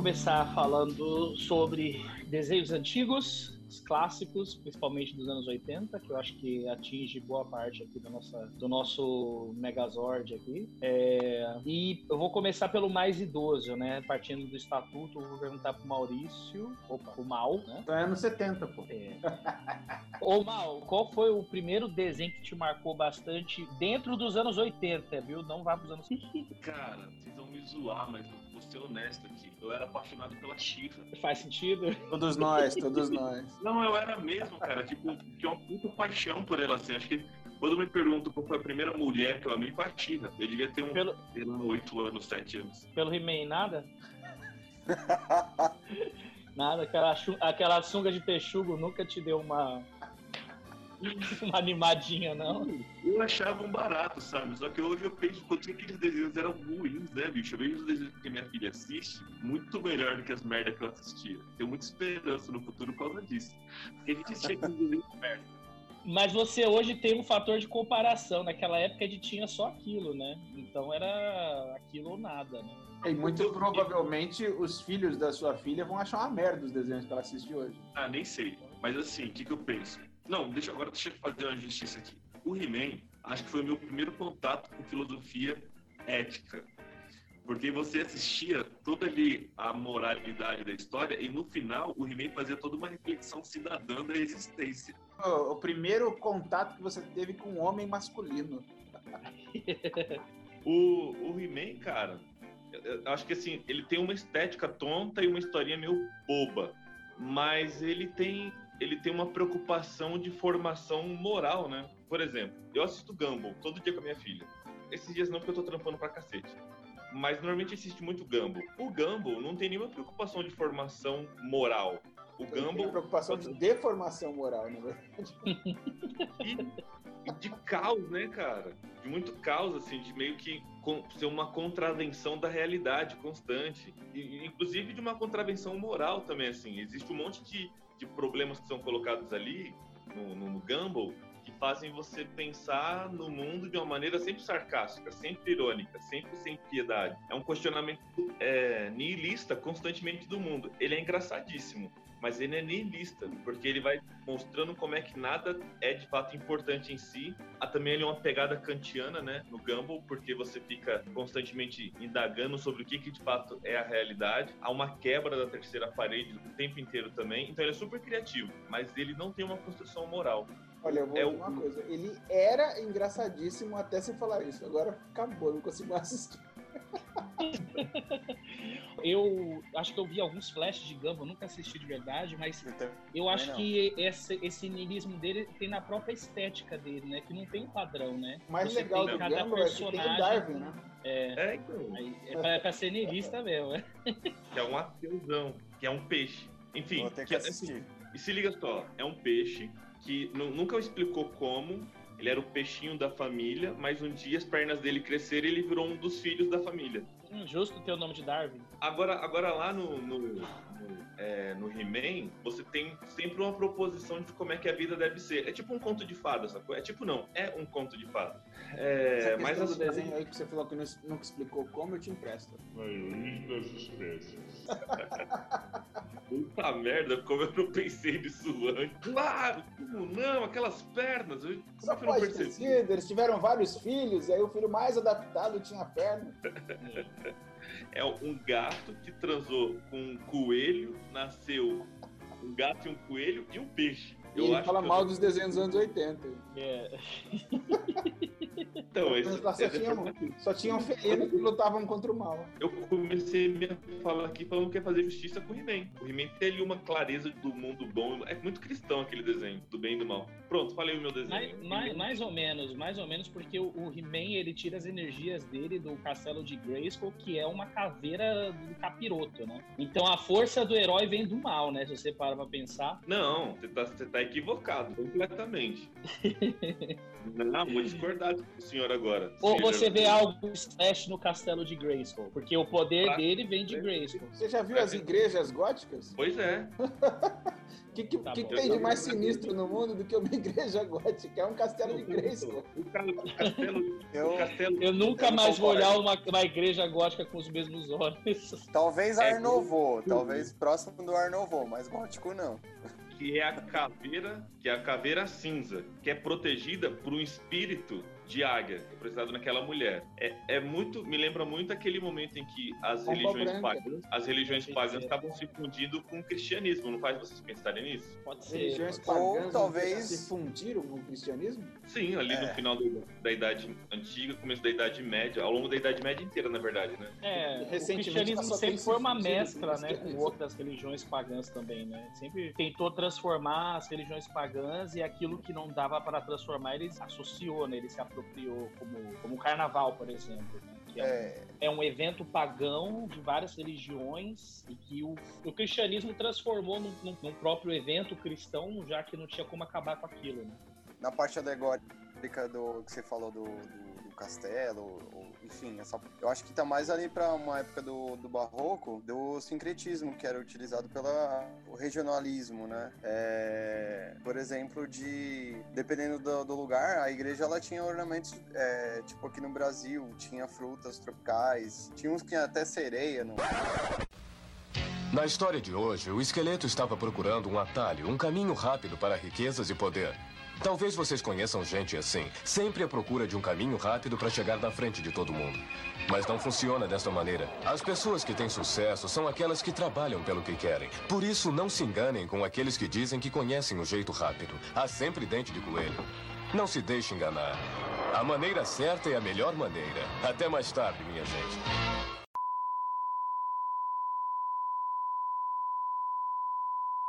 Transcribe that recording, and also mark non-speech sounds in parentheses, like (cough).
começar falando sobre desenhos antigos, os clássicos, principalmente dos anos 80, que eu acho que atinge boa parte aqui do, nossa, do nosso Megazord aqui. É, e eu vou começar pelo mais idoso, né? Partindo do estatuto, eu vou perguntar pro Maurício, ou pro Mal, né? Então é anos 70, pô. É. Ô Mal, qual foi o primeiro desenho que te marcou bastante dentro dos anos 80, viu? Não vá pros anos (laughs) Cara, vocês me zoar, mas eu vou ser honesto aqui. Eu era apaixonado pela Chica. Faz sentido? Todos nós, todos nós. Não, eu era mesmo, cara. Tipo, tinha uma puta paixão por ela, assim. Acho que quando me perguntam qual foi a primeira mulher que eu amei, foi a Chica. Eu devia ter um, Pelo, sei lá, 8 anos, 7 anos. pelo He-Man, nada? (laughs) Nada, aquela, aquela sunga de texugo nunca te deu uma, (laughs) uma animadinha, não? Eu achava um barato, sabe? Só que hoje eu penso quanto que aqueles desenhos eram ruins, né, bicho? Eu vejo os desenhos que minha filha assiste muito melhor do que as merdas que eu assistia. Tenho muita esperança no futuro por causa disso. Porque a gente assistia aqueles desenhos merda. Mas você hoje tem um fator de comparação. Naquela época a gente tinha só aquilo, né? Então era aquilo ou nada, né? E muito provavelmente os filhos da sua filha vão achar uma merda os desenhos que ela assiste hoje. Ah, nem sei. Mas assim, o que, que eu penso? Não, deixa agora deixa eu fazer uma justiça aqui. O He-Man, acho que foi o meu primeiro contato com filosofia ética. Porque você assistia toda ali a moralidade da história e no final o He-Man fazia toda uma reflexão cidadã da existência. O, o primeiro contato que você teve com um homem masculino. (laughs) O, o He-Man, cara, eu- eu acho que assim, ele tem uma estética tonta e uma historinha meio boba. Mas ele tem, ele tem uma preocupação de formação moral, né? Por exemplo, eu assisto Gumball todo dia com a minha filha. Esses dias não, porque eu tô trampando pra cacete. Mas normalmente assiste muito Gumball. O Gumball não tem nenhuma preocupação de formação moral. O Ele tem Gumball preocupação de deformação moral, na verdade. (laughs) e, de caos, né, cara? De muito caos, assim, de meio que ser uma contravenção da realidade constante. E, inclusive de uma contravenção moral também, assim. Existe um monte de, de problemas que são colocados ali no, no, no Gumball que fazem você pensar no mundo de uma maneira sempre sarcástica, sempre irônica, sempre sem piedade. É um questionamento é, nihilista constantemente do mundo. Ele é engraçadíssimo, mas ele é nihilista, porque ele vai mostrando como é que nada é de fato importante em si. Há também ali uma pegada kantiana, né, no Gumball, porque você fica constantemente indagando sobre o que, que de fato é a realidade. Há uma quebra da terceira parede o tempo inteiro também. Então ele é super criativo, mas ele não tem uma construção moral. Olha, eu vou É dizer o- uma coisa. Ele era engraçadíssimo até você falar isso. Agora acabou, não consigo mais assistir. (laughs) Eu acho que eu vi alguns flashes de Gumball, nunca assisti de verdade, mas eu acho não. que esse, esse niilismo dele tem na própria estética dele, né? Que não tem um padrão, né? O mais Você legal tem do cada Gumball é que tem o personagem. Darwin, né? É, É, então. aí é pra, pra ser niilista mesmo, né? Que é um ateuzão, que é um peixe. Enfim, Vou ter que que é- assistir. E se liga só, é um peixe que nu- nunca explicou como. Ele era o peixinho da família, mas um dia as pernas dele cresceram e ele virou um dos filhos da família. Hum, Justo ter o nome de Darwin. Agora, agora lá no, no, no, é, no He-Man, você tem sempre uma proposição de como é que a vida deve ser. É tipo um conto de fada, sacou? É tipo não, é um conto de fada. É, mas as do desenho aí que você falou que não- nunca explicou como, eu te empresto. Maioria das espécies. Puta merda, como eu não pensei nisso antes. Claro, como não? Aquelas pernas. eu- Como Só é que eu não percebi? sido, eles tiveram vários filhos, e aí o filho mais adaptado tinha perna. (laughs) É um gato que transou com um coelho, nasceu um gato e um coelho e um peixe. E ele fala que mal eu... dos desenhos dos anos 80. É. (laughs) Então, esse, Mas lá só só tinham felinos que lutavam contra o mal. Eu comecei a me falar aqui falando que quer fazer justiça com o He-Man. O He-Man tem ali uma clareza do mundo bom. É muito cristão aquele desenho, do bem e do mal. Pronto, falei o meu desenho. Mais, mais, mais ou menos, mais ou menos, porque o, o He-Man ele tira as energias dele do castelo de Grayskull, que é uma caveira do capiroto, né? Então a força do herói vem do mal, né? Se você para pra pensar. Não, você tá, você tá equivocado, completamente. (laughs) Não, vou discordar do senhor agora. Ou você vê algo Slash no castelo de Grayskull, porque o poder Ah, dele vem de é. Grayskull. Você já viu as igrejas góticas? Pois é. O (laughs) que, que, que, Tá que bom. tem de mais sinistro no mundo do que uma (laughs) igreja gótica? É um castelo de Grayskull. Eu- Eu nunca Eu mais vou concordo. olhar uma, uma igreja gótica com os mesmos olhos. (laughs) Talvez É, Art Nouveau, talvez próximo do Art Nouveau, mas gótico não. que é a caveira, que é a caveira cinza, que é protegida por um espírito de águia, representado naquela mulher. É, é muito, me lembra muito aquele momento em que as Pomba religiões branca. pagãs, as religiões pagãs estavam se fundindo com o cristianismo, não faz vocês pensarem nisso? Pode As ser. religiões pode ser. Ou pagãs talvez- se fundiram com o cristianismo? Sim, ali É. no final do- da Idade Antiga, começo da Idade Média, ao longo da Idade Média inteira, na verdade, né? É, o Recentemente cristianismo só sempre foi uma se fugido mescla, com o né, com cristianismo. outras religiões pagãs também, né? Sempre tentou transformar as religiões pagãs e aquilo que não dava para transformar, ele associou, né? Ele se apropriou, como, como o carnaval, por exemplo? Que é, um- É, é um evento pagão de várias religiões e que o, o cristianismo transformou num, num- num próprio evento cristão, já que não tinha como acabar com aquilo, né? na parte alegórica do que você falou do, do- do castelo, ou, enfim, eu acho que tá mais ali para uma época do, do barroco, do sincretismo que era utilizado pela o regionalismo, né? É, por exemplo, de dependendo do, do lugar, a igreja ela tinha ornamentos, é, tipo aqui no Brasil tinha frutas tropicais, tinha uns que tinha até sereia, no, Na história de hoje, o esqueleto estava procurando um atalho, um caminho rápido para riquezas e poder. Talvez vocês conheçam gente assim, sempre à procura de um caminho rápido para chegar na frente de todo mundo. Mas não funciona desta maneira. As pessoas que têm sucesso são aquelas que trabalham pelo que querem. Por isso, não se enganem com aqueles que dizem que conhecem o jeito rápido. Há sempre dente de coelho. Não se deixe enganar. A maneira certa é a melhor maneira. Até mais tarde, minha gente.